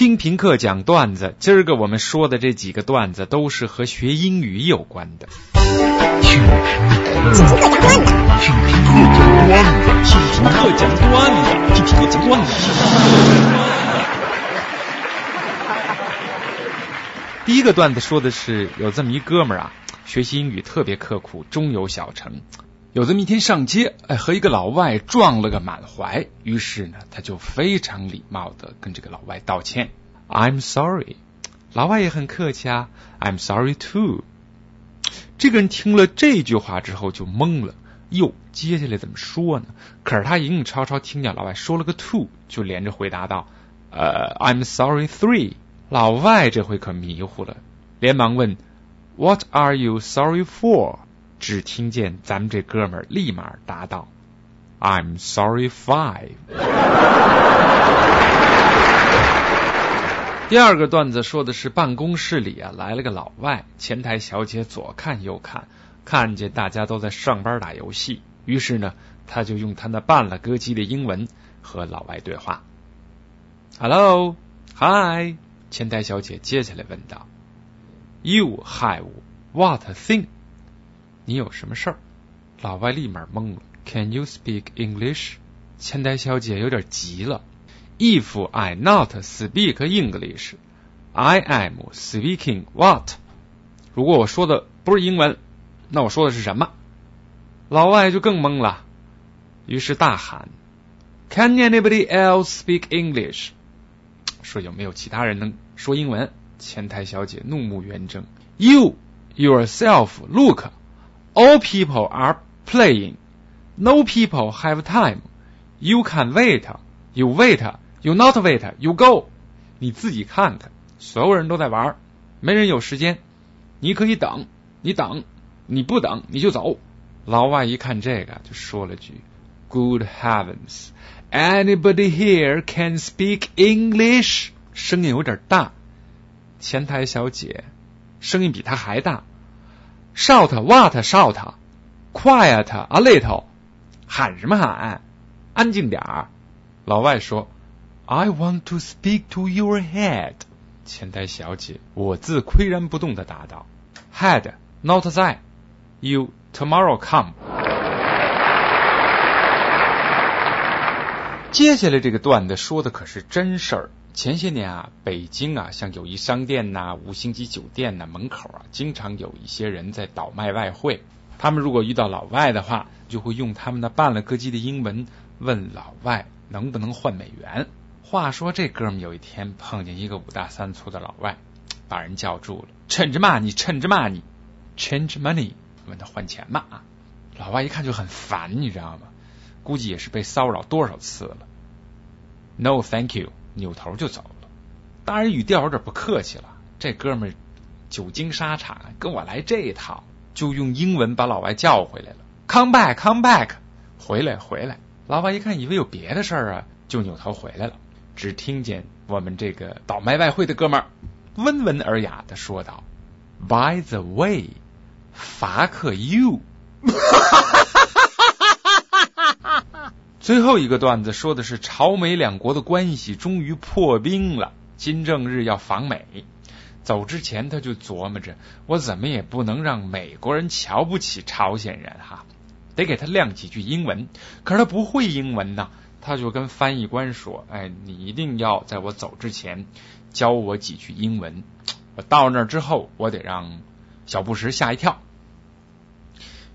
听评课讲段子，今儿个我们说的这几个段子都是和学英语有关的。听评课讲段子，听评课讲段子，听评课讲段子，听评课讲段子。第一个段子说的是有这么一哥们儿啊，学习英语特别刻苦，终有小成。有这么一天上街，哎，和一个老外撞了个满怀，于是呢，他就非常礼貌的跟这个老外道歉，I'm sorry。老外也很客气啊，I'm sorry too。这个人听了这句话之后就懵了，哟，接下来怎么说呢？可是他隐隐绰绰听见老外说了个 two，就连着回答道，呃，I'm sorry three。老外这回可迷糊了，连忙问，What are you sorry for？只听见咱们这哥们儿立马答道：“I'm sorry, five。”第二个段子说的是办公室里啊来了个老外，前台小姐左看右看，看见大家都在上班打游戏，于是呢，他就用他那半了歌姬的英文和老外对话。Hello, hi，前台小姐接下来问道：“You have what thing？” 你有什么事儿？老外立马懵了。Can you speak English？前台小姐有点急了。If I not speak English, I am speaking what？如果我说的不是英文，那我说的是什么？老外就更懵了，于是大喊：Can anybody else speak English？说有没有其他人能说英文？前台小姐怒目圆睁。You yourself look。All people are playing. No people have time. You can wait. You wait. You not wait. You go. 你自己看看，所有人都在玩，没人有时间。你可以等，你等，你不等你就走。老外一看这个，就说了句：“Good heavens! Anybody here can speak English？” 声音有点大。前台小姐声音比他还大。Shout what shout? Quiet a little. 喊什么喊？安静点儿。老外说：“I want to speak to your head。”前台小姐我自岿然不动的答道：“Head not that. You tomorrow come。”接下来这个段子说的可是真事儿。前些年啊，北京啊，像友谊商店呐、五星级酒店呐门口啊，经常有一些人在倒卖外汇。他们如果遇到老外的话，就会用他们那半了歌姬的英文问老外能不能换美元。话说这哥们有一天碰见一个五大三粗的老外，把人叫住了，趁着骂你，趁着骂你，change money，问他换钱嘛啊。老外一看就很烦，你知道吗？估计也是被骚扰多少次了。No, thank you。扭头就走了，当然语调有点不客气了。这哥们久经沙场，跟我来这一套，就用英文把老外叫回来了。Come back, come back，回来回来。老外一看，以为有别的事儿啊，就扭头回来了。只听见我们这个倒卖外汇的哥们儿温文尔雅的说道：“By the way, fuck you。”最后一个段子说的是朝美两国的关系终于破冰了。金正日要访美，走之前他就琢磨着，我怎么也不能让美国人瞧不起朝鲜人哈，得给他亮几句英文。可是他不会英文呐，他就跟翻译官说：“哎，你一定要在我走之前教我几句英文。我到那儿之后，我得让小布什吓一跳。”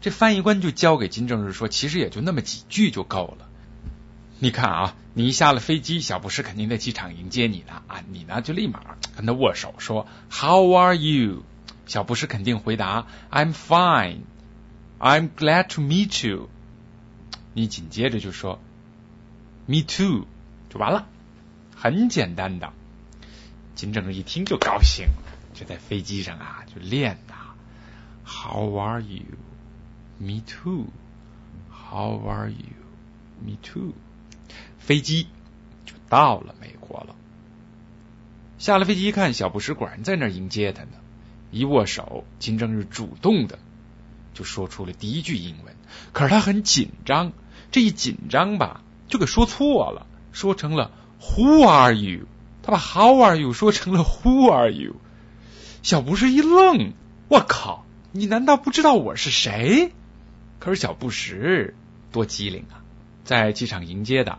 这翻译官就交给金正日说：“其实也就那么几句就够了。”你看啊，你一下了飞机，小布什肯定在机场迎接你呢啊，你呢就立马跟他握手说 How are you？小布什肯定回答 I'm fine，I'm glad to meet you。你紧接着就说 Me too，就完了，很简单的。金正日一听就高兴，就在飞机上啊就练呐，How are you？Me too，How are you？Me too。飞机就到了美国了。下了飞机一看，小布什果然在那儿迎接他呢。一握手，金正日主动的就说出了第一句英文。可是他很紧张，这一紧张吧，就给说错了，说成了 “Who are you？” 他把 How are you 说成了 Who are you？小布什一愣，我靠，你难道不知道我是谁？可是小布什多机灵啊，在机场迎接的，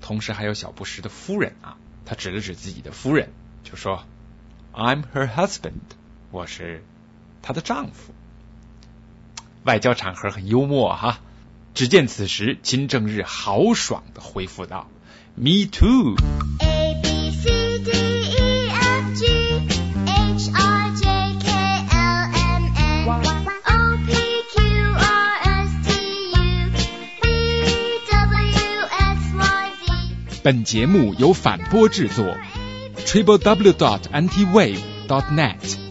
同时还有小布什的夫人啊。他指了指自己的夫人，就说：“I'm her husband，我是她的丈夫。”外交场合很幽默哈。只见此时金正日豪爽的回复道：“Me too。”本节目由反播制作，triple w dot anti wave dot net。